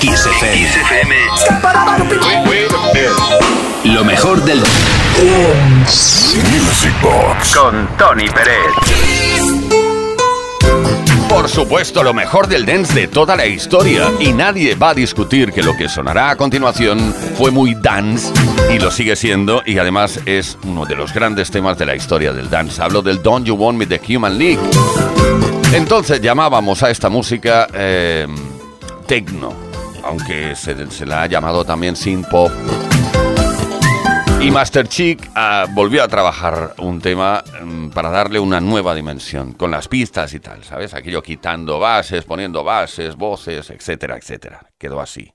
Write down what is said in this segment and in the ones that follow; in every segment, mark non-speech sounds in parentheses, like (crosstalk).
XFM. Lo mejor del Music Box con Tony Pérez. Por supuesto, lo mejor del dance de toda la historia. Y nadie va a discutir que lo que sonará a continuación fue muy dance y lo sigue siendo. Y además es uno de los grandes temas de la historia del dance. Hablo del Don't You Want Me The Human League. Entonces llamábamos a esta música eh, techno, aunque se, se la ha llamado también synth pop y Master Chic ah, volvió a trabajar un tema mm, para darle una nueva dimensión, con las pistas y tal, ¿sabes? Aquello quitando bases, poniendo bases, voces, etcétera, etcétera. Quedó así.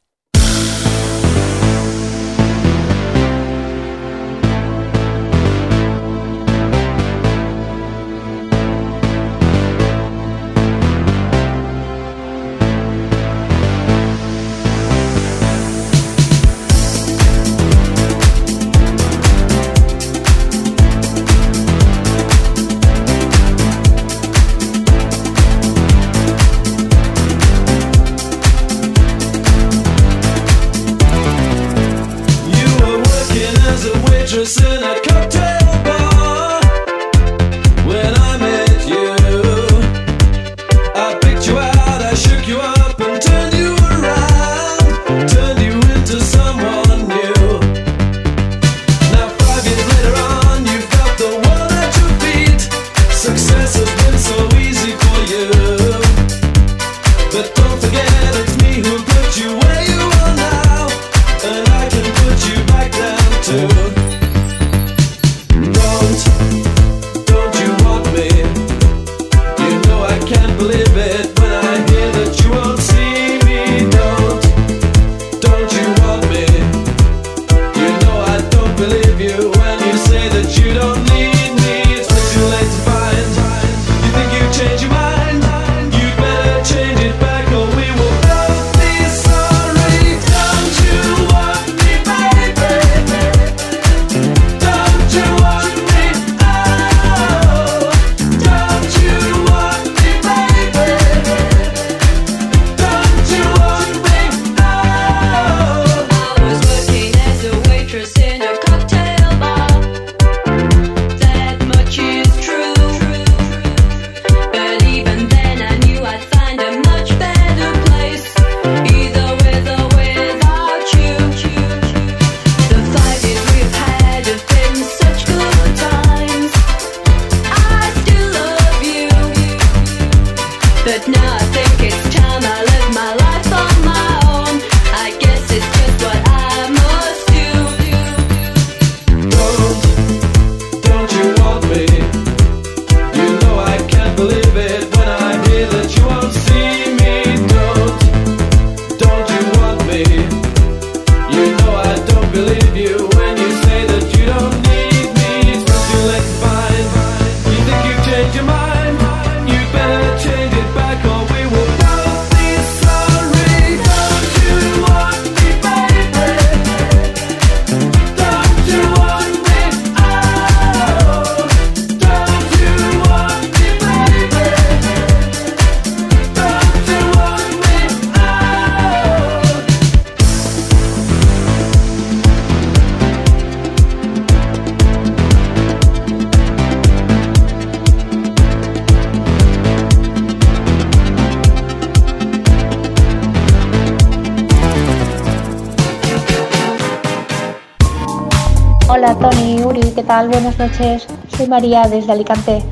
Buenas noches. Soy María desde Alicante.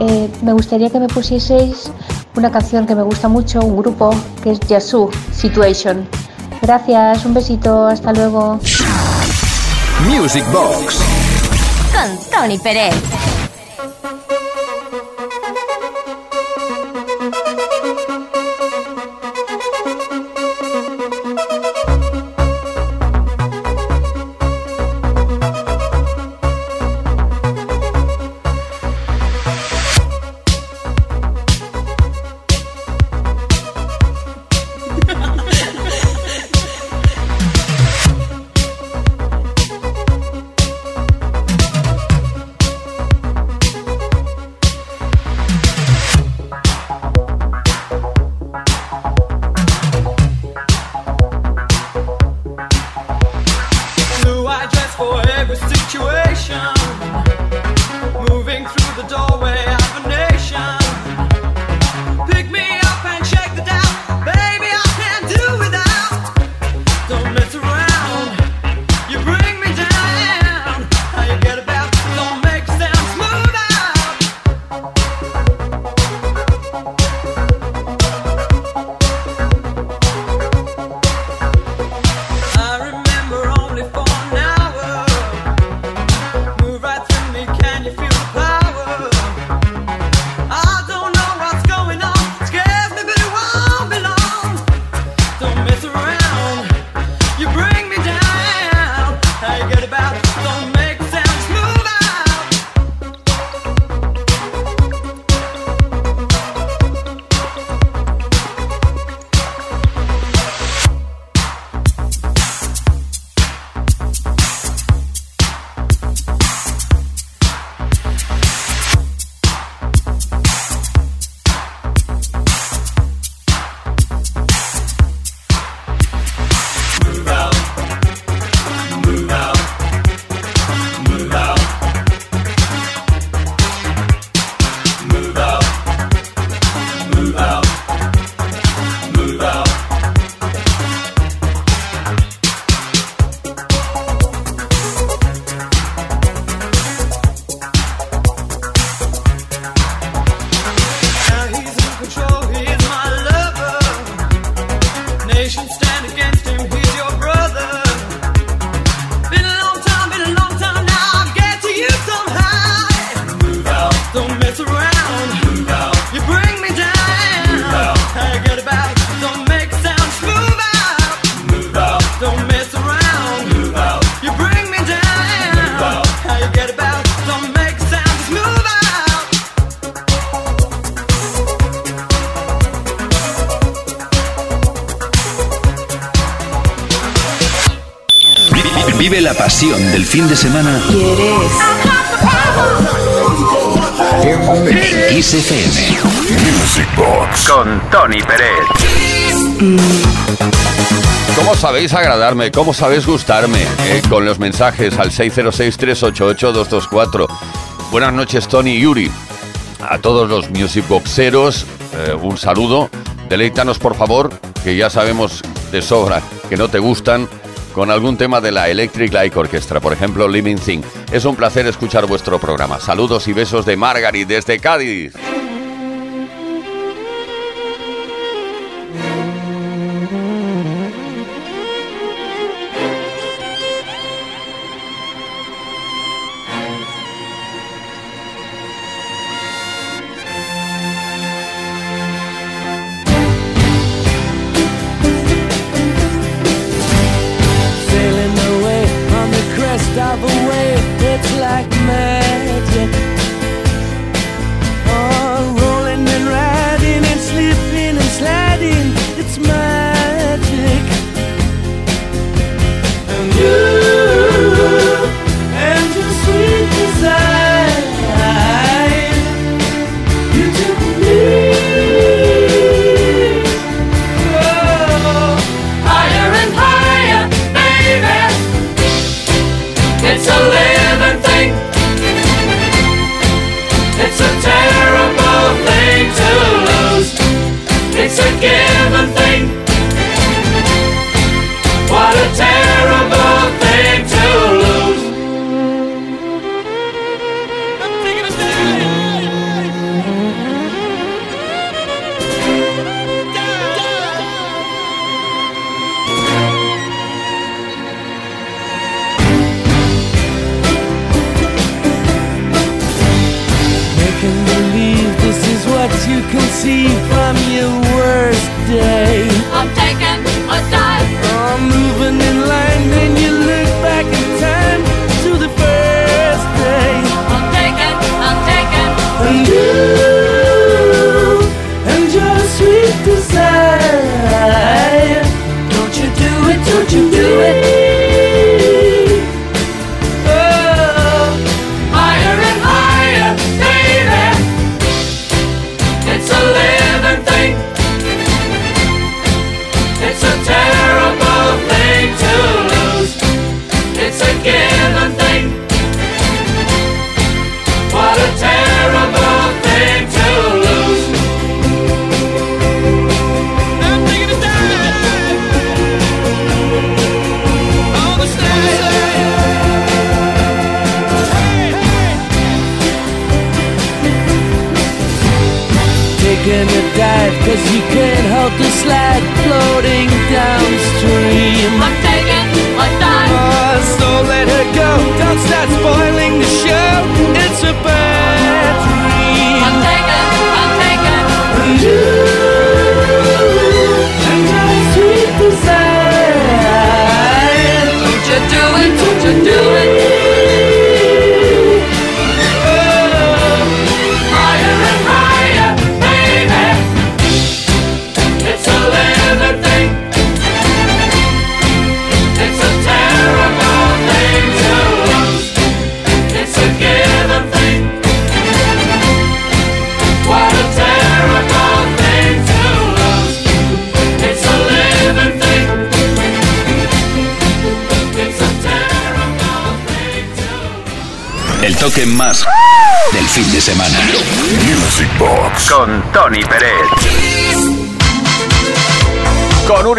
Eh, me gustaría que me pusieseis una canción que me gusta mucho, un grupo que es Yasu Situation. Gracias, un besito, hasta luego. Music Box con Tony Pérez. Fin de semana. ¿Quieres? XFM. Music Box. Con Tony Pérez. ¿Cómo sabéis agradarme? ¿Cómo sabéis gustarme? Eh, con los mensajes al 606-388-224. Buenas noches, Tony y Yuri. A todos los Music Boxeros, eh, un saludo. Deleítanos, por favor, que ya sabemos de sobra que no te gustan con algún tema de la Electric Light Orchestra, por ejemplo Living Thing. Es un placer escuchar vuestro programa. Saludos y besos de Margaret desde Cádiz.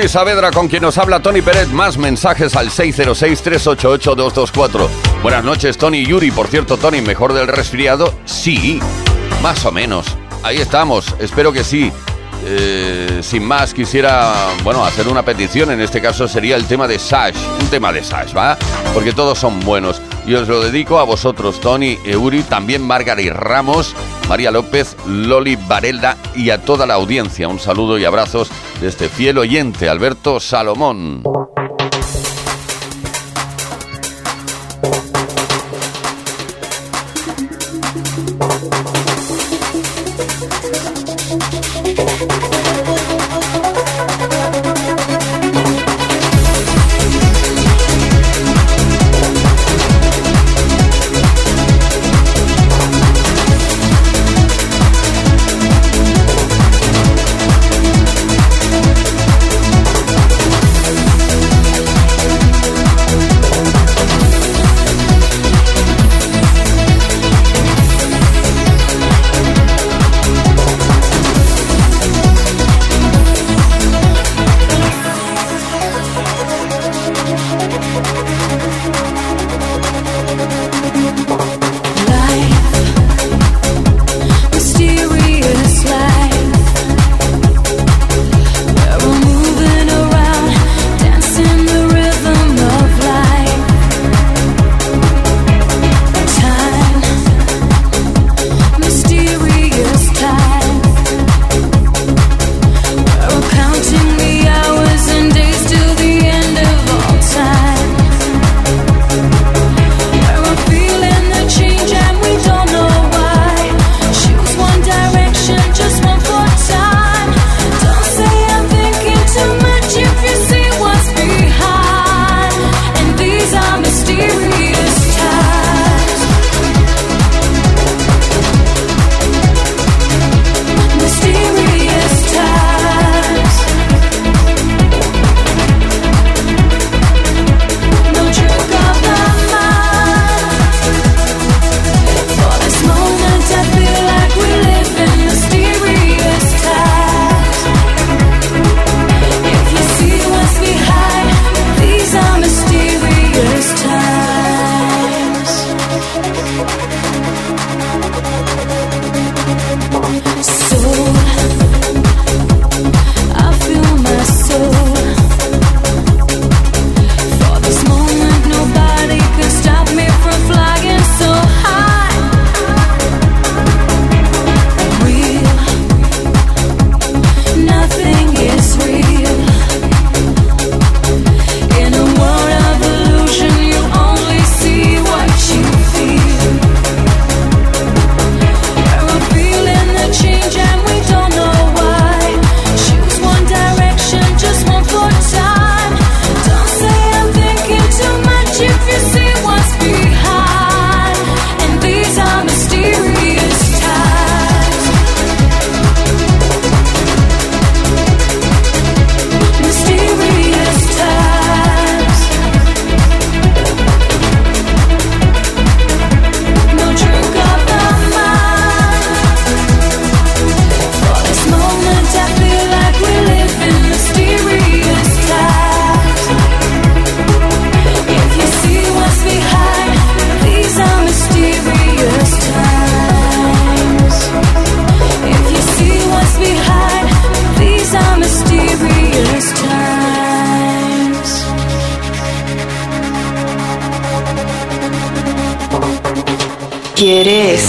Saavedra, con quien nos habla Tony Pérez, más mensajes al 606-388-224. Buenas noches, Tony Yuri. Por cierto, Tony, ¿mejor del resfriado? Sí, más o menos. Ahí estamos, espero que sí. eh, sin más, quisiera, bueno, hacer una petición. En este caso sería el tema de Sash. Un tema de Sash, ¿va? Porque todos son buenos. Y os lo dedico a vosotros, Tony, Euri, también Margaret Ramos, María López, Loli Varela y a toda la audiencia. Un saludo y abrazos de este fiel oyente, Alberto Salomón.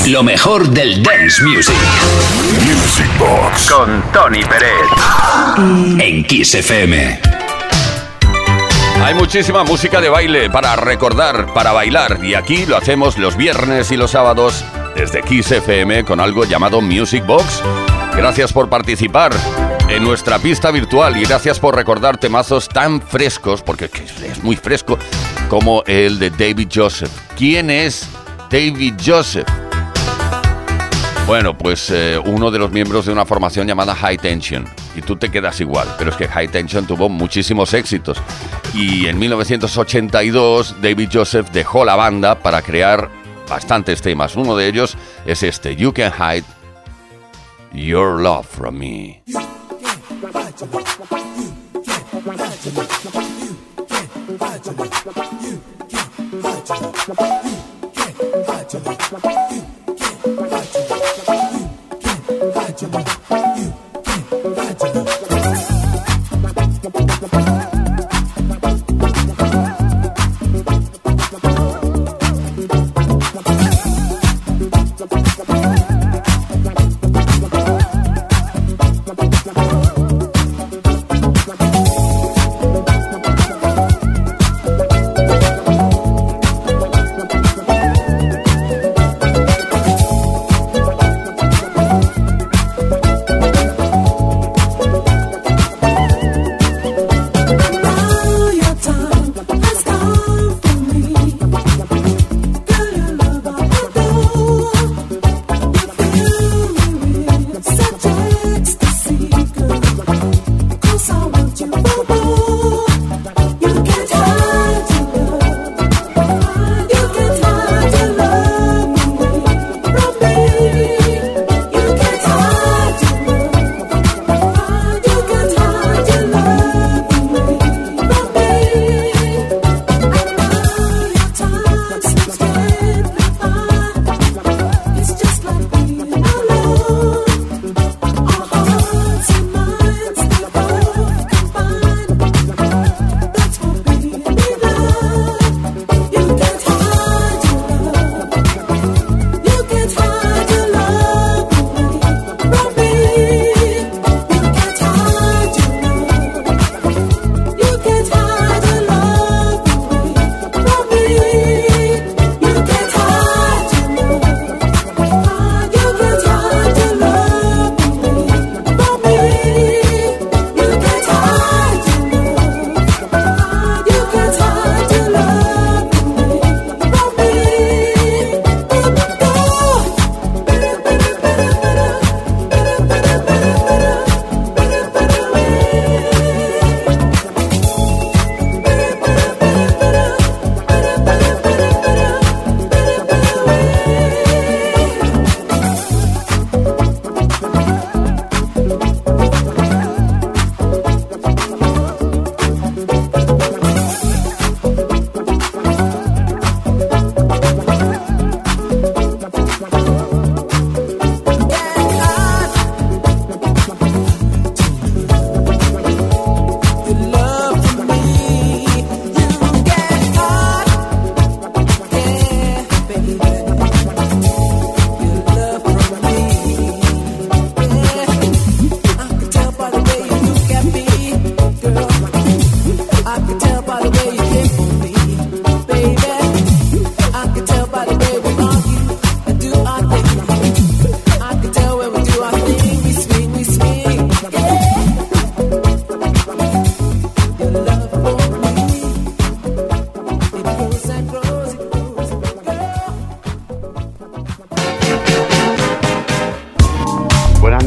Lo mejor del dance music. Music Box con Tony Pérez. En Kiss FM. Hay muchísima música de baile para recordar, para bailar, y aquí lo hacemos los viernes y los sábados desde Kiss FM con algo llamado Music Box. Gracias por participar en nuestra pista virtual y gracias por recordar temazos tan frescos, porque es muy fresco, como el de David Joseph. ¿Quién es David Joseph? Bueno, pues eh, uno de los miembros de una formación llamada High Tension. Y tú te quedas igual, pero es que High Tension tuvo muchísimos éxitos. Y en 1982 David Joseph dejó la banda para crear bastantes temas. Uno de ellos es este, You Can Hide Your Love From Me.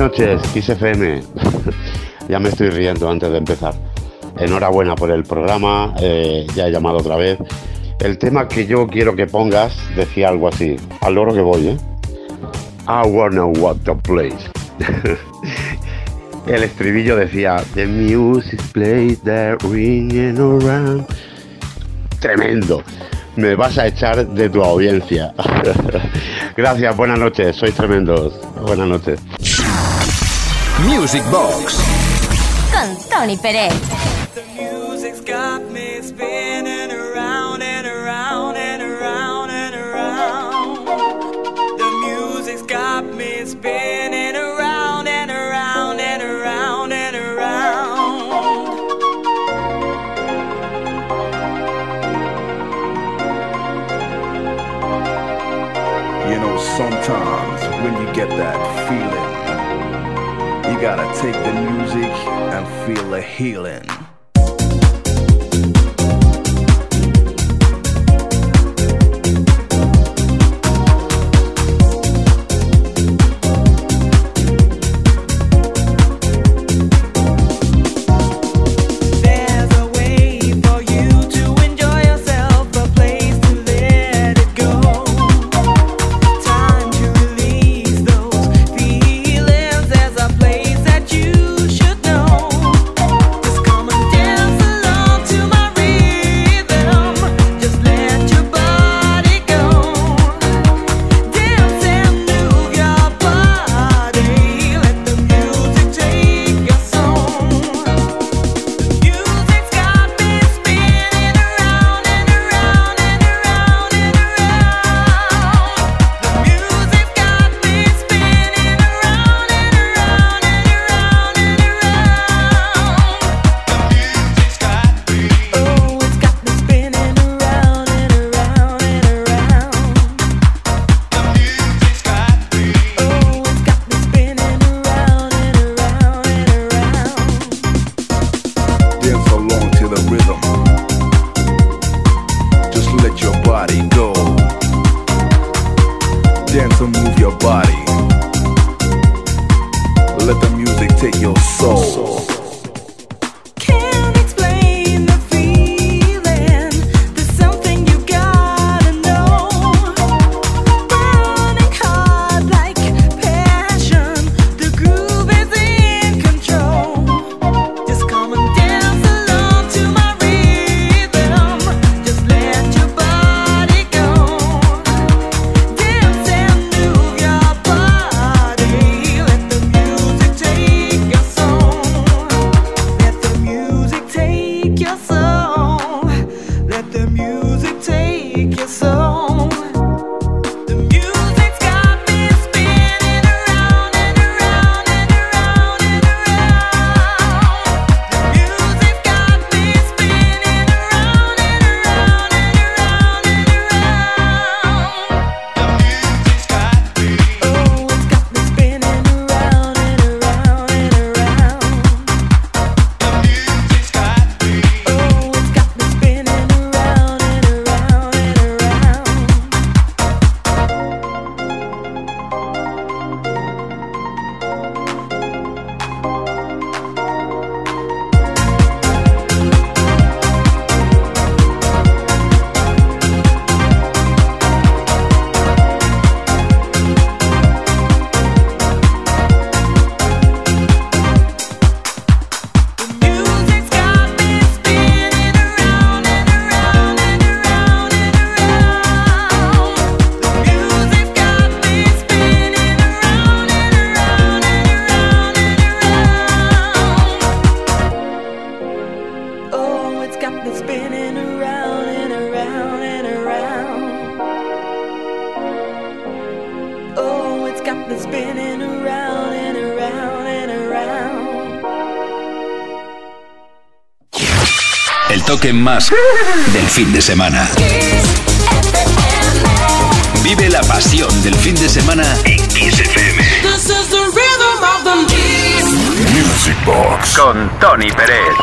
XFM. (laughs) ya me estoy riendo antes de empezar. Enhorabuena por el programa, eh, ya he llamado otra vez. El tema que yo quiero que pongas decía algo así, al loro que voy, ¿eh? I wanna walk the place. (laughs) el estribillo decía, The music plays the ringing around. Tremendo. Me vas a echar de tu audiencia. (laughs) Gracias, buenas noches, sois tremendos. Buenas noches. Music Box con Tony Pérez. Feel the healing. Más del fin de semana. Vive la pasión del fin de semana en Kiss FM. Music Box con Tony Pérez.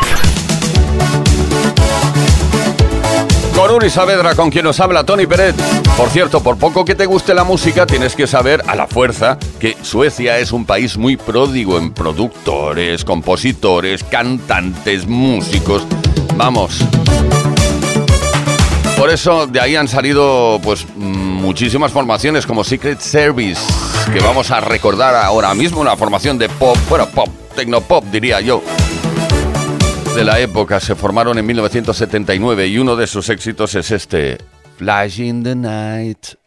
Con Uri Saavedra, con quien nos habla Tony Pérez. Por cierto, por poco que te guste la música, tienes que saber a la fuerza que Suecia es un país muy pródigo en productores, compositores, cantantes, músicos. Vamos. Por eso de ahí han salido pues muchísimas formaciones como Secret Service, que vamos a recordar ahora mismo, una formación de pop, bueno, pop, tecnopop diría yo. De la época se formaron en 1979 y uno de sus éxitos es este, Flash in the Night.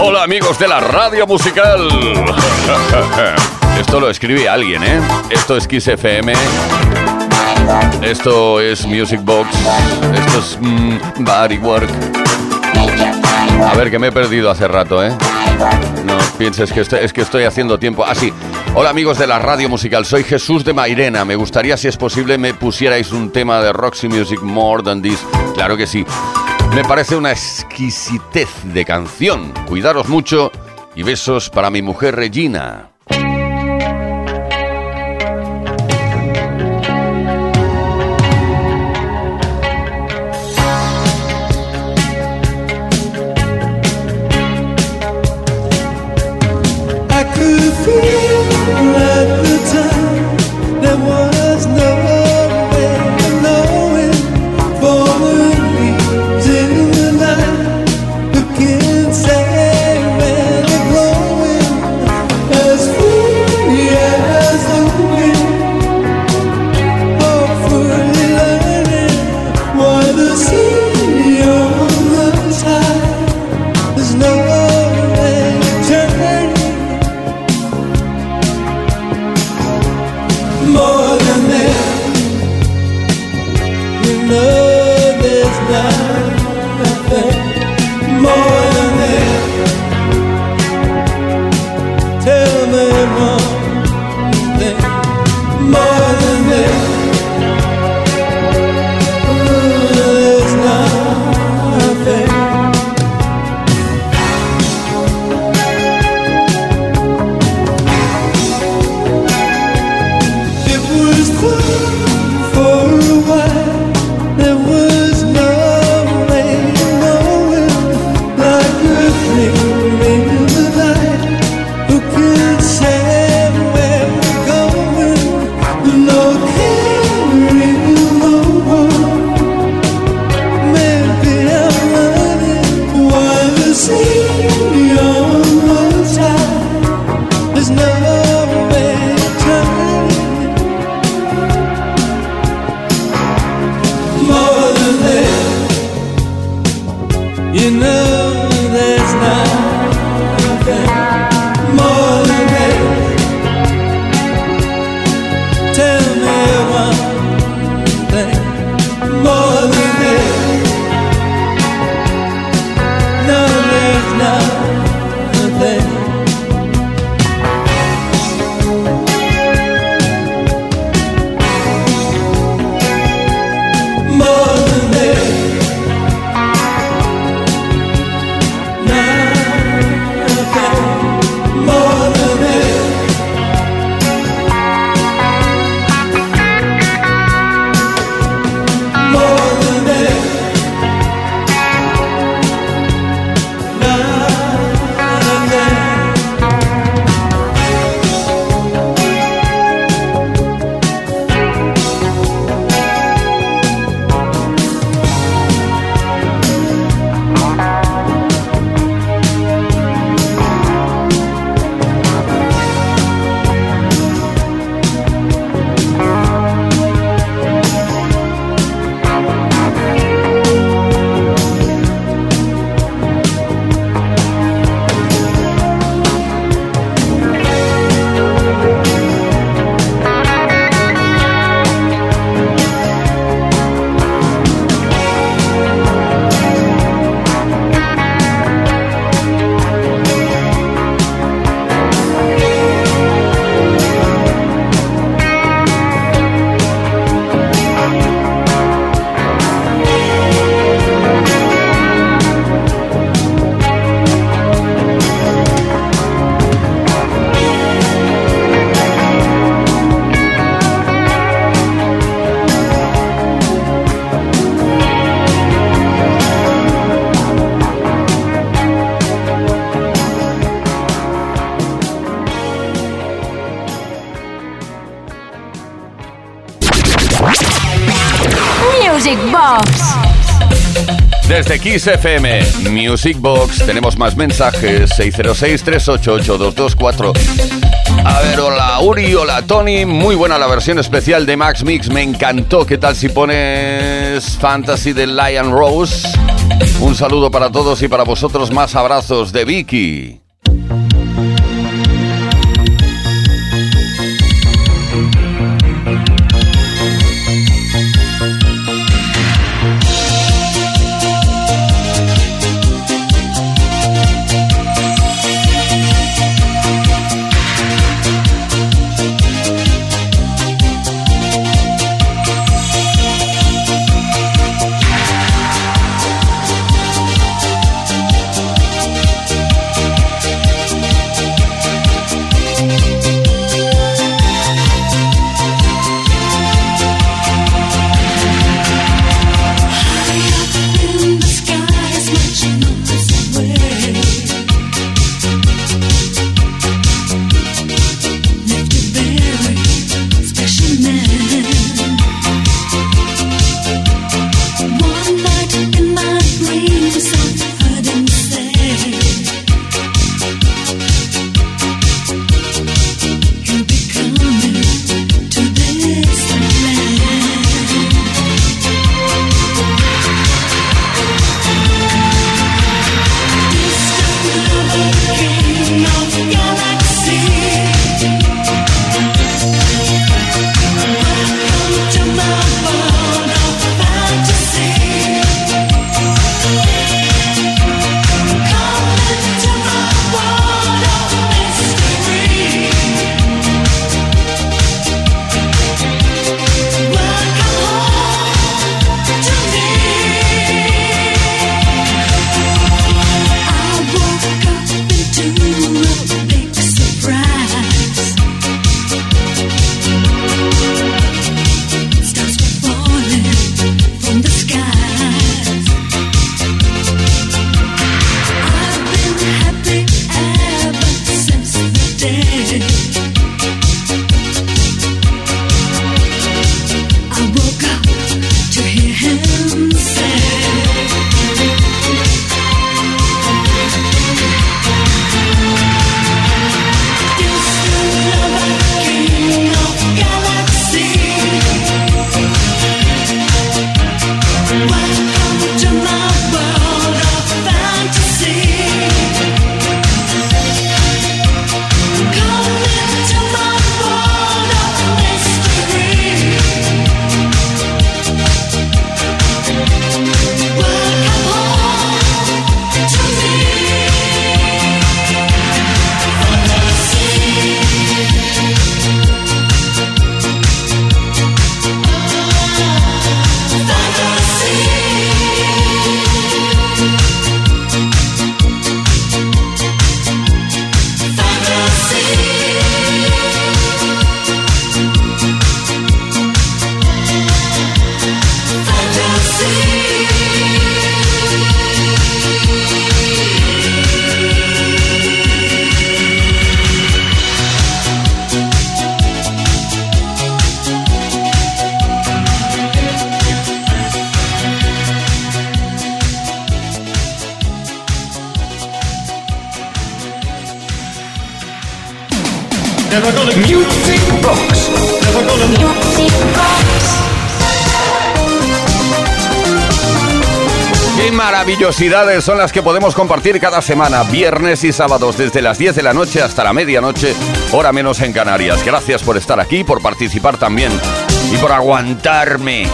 Hola amigos de la radio musical. (laughs) Esto lo escribe alguien, ¿eh? Esto es Kiss FM. Esto es Music Box. Esto es mm, Body Work. A ver, que me he perdido hace rato, ¿eh? No pienses que estoy, es que estoy haciendo tiempo. Ah, sí. Hola amigos de la radio musical, soy Jesús de Mairena. Me gustaría, si es posible, me pusierais un tema de Roxy Music More Than This. Claro que sí. Me parece una exquisitez de canción. Cuidaros mucho y besos para mi mujer Regina. Desde Kiss FM, Music Box, tenemos más mensajes, 606-388-224. A ver, hola Uri, hola Tony, muy buena la versión especial de Max Mix, me encantó. ¿Qué tal si pones Fantasy de Lion Rose? Un saludo para todos y para vosotros, más abrazos de Vicky. Music Box. Qué maravillosidades son las que podemos compartir cada semana, viernes y sábados, desde las 10 de la noche hasta la medianoche, hora menos en Canarias. Gracias por estar aquí, por participar también y por aguantarme.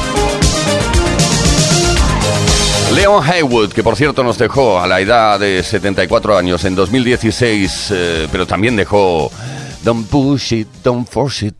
Leon Haywood, que por cierto nos dejó a la edad de 74 años en 2016, eh, pero también dejó Don't push it, don't force it.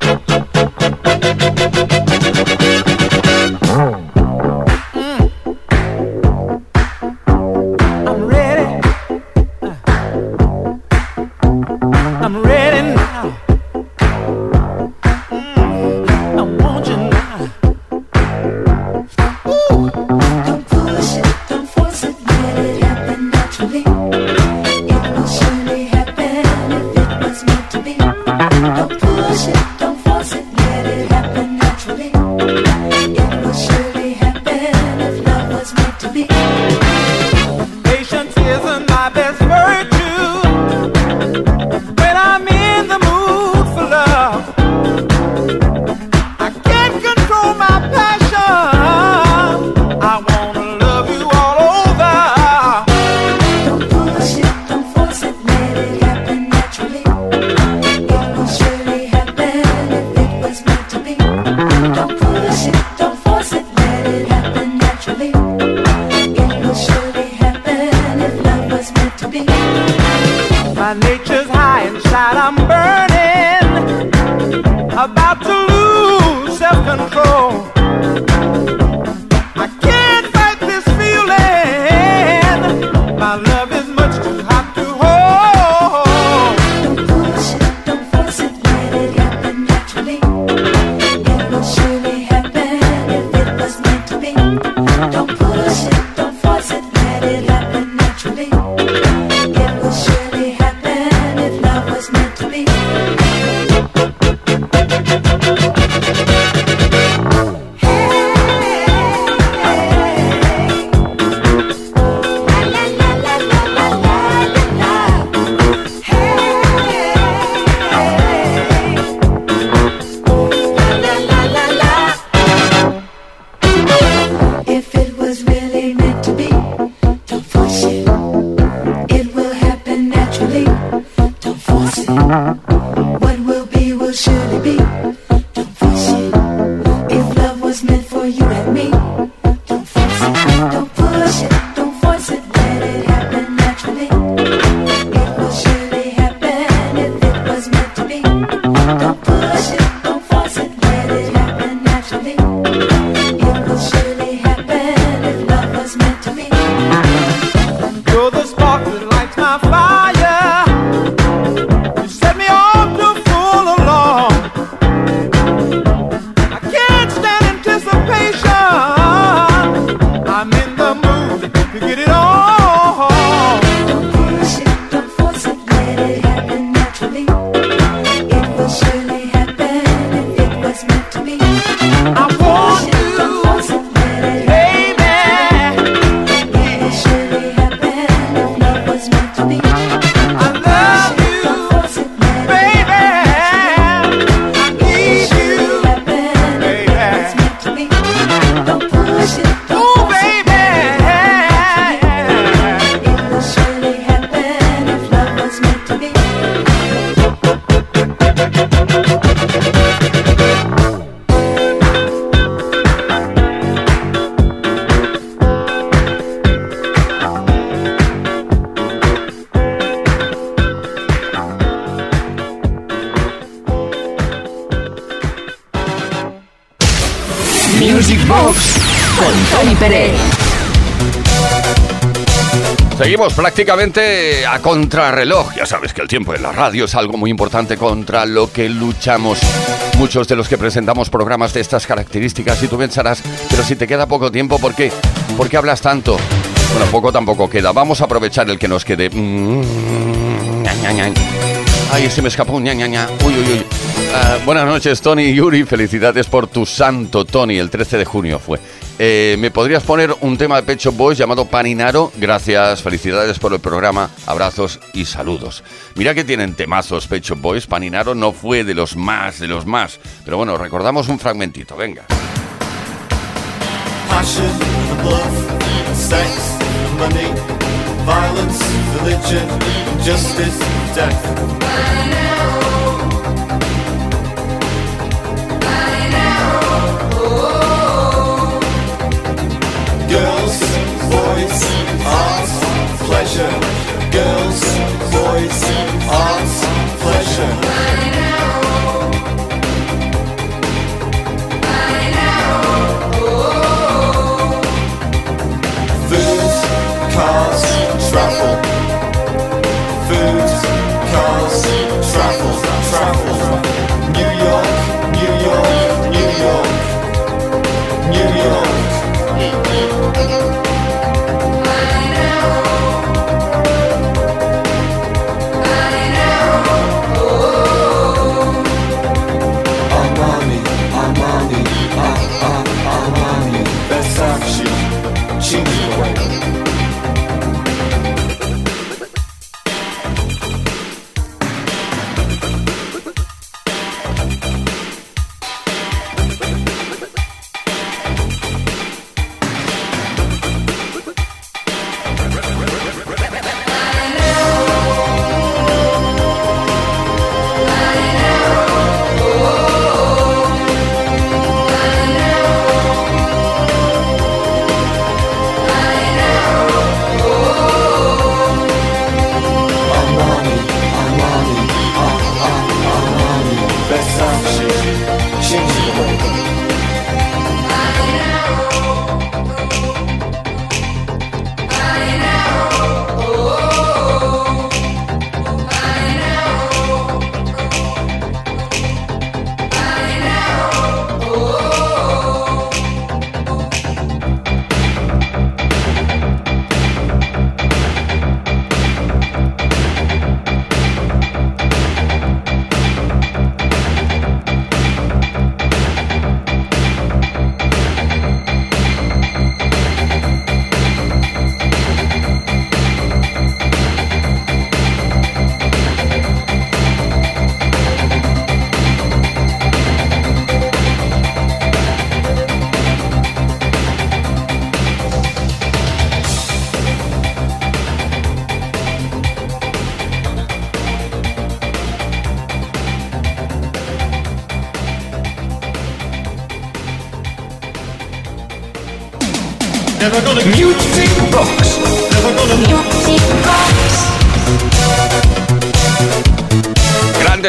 Prácticamente a contrarreloj. Ya sabes que el tiempo en la radio es algo muy importante contra lo que luchamos. Muchos de los que presentamos programas de estas características y tú pensarás, pero si te queda poco tiempo, ¿por qué? ¿Por qué hablas tanto? Bueno, poco tampoco queda. Vamos a aprovechar el que nos quede. Mm. Ay, se me escapó ña, ña. Uy, uy, uy. Ah, buenas noches, Tony y Yuri. Felicidades por tu santo, Tony. El 13 de junio fue. Eh, ¿Me podrías poner un tema de Pecho Boys llamado Paninaro? Gracias, felicidades por el programa, abrazos y saludos. Mira que tienen temazos Pecho Boys. Paninaro no fue de los más, de los más. Pero bueno, recordamos un fragmentito, venga. Pleasure. Girls, boys, art, pleasure.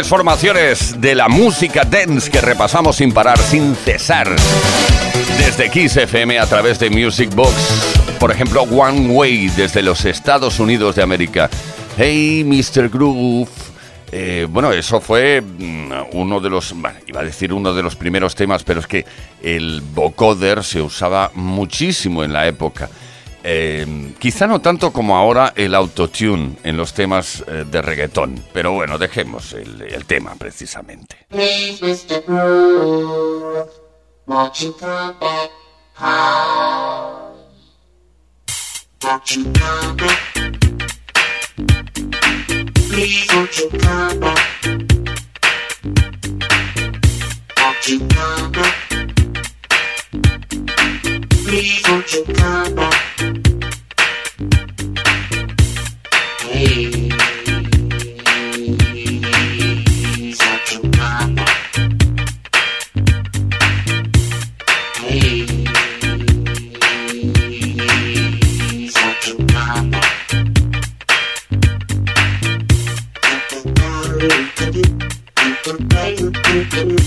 Formaciones de la música dance que repasamos sin parar, sin cesar. Desde Kiss FM a través de Music Box. Por ejemplo, One Way desde los Estados Unidos de América. Hey, Mr. Groove. Eh, bueno, eso fue mm, uno de los, iba a decir uno de los primeros temas, pero es que el vocoder se usaba muchísimo en la época. Eh, quizá no tanto como ahora el autotune en los temas eh, de reggaetón, pero bueno, dejemos el, tema precisamente. Please, won't you put that I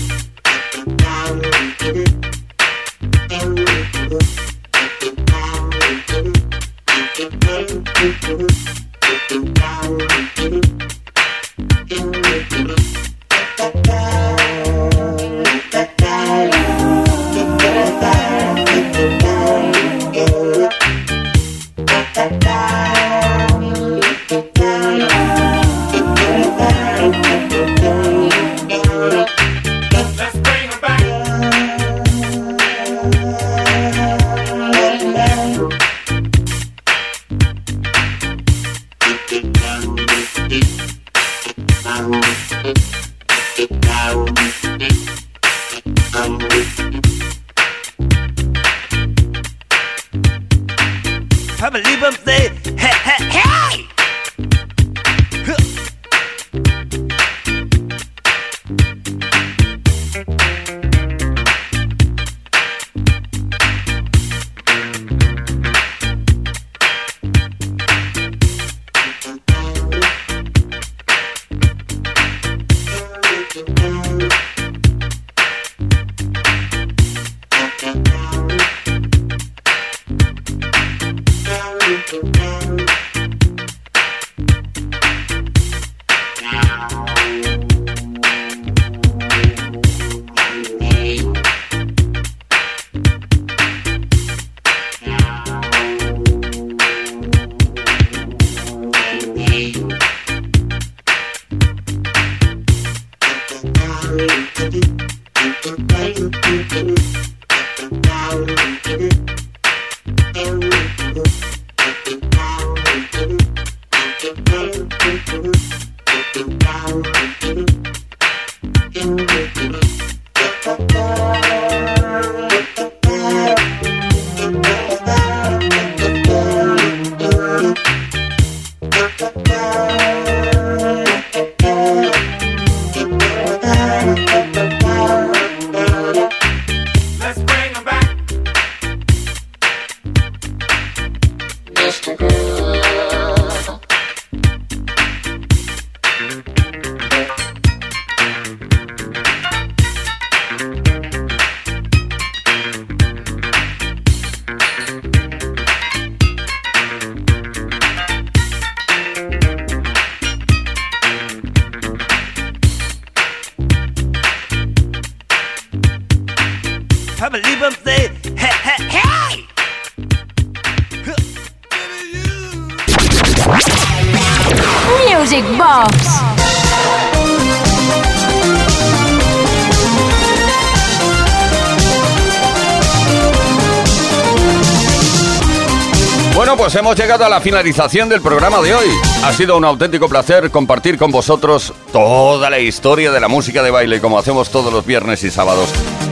llegado a la finalización del programa de hoy. Ha sido un auténtico placer compartir con vosotros toda la historia de la música de baile como hacemos todos los viernes y sábados.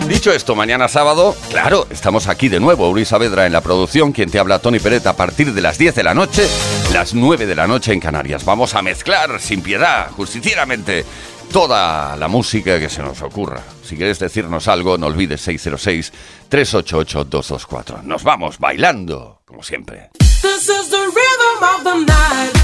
Dicho esto, mañana sábado, claro, estamos aquí de nuevo, Uri Saavedra en la producción, quien te habla Tony Peret a partir de las 10 de la noche, las 9 de la noche en Canarias. Vamos a mezclar sin piedad, justicieramente. toda la música que se nos ocurra. Si quieres decirnos algo, no olvides 606-388-224. Nos vamos bailando, como siempre. This is the rhythm of the night.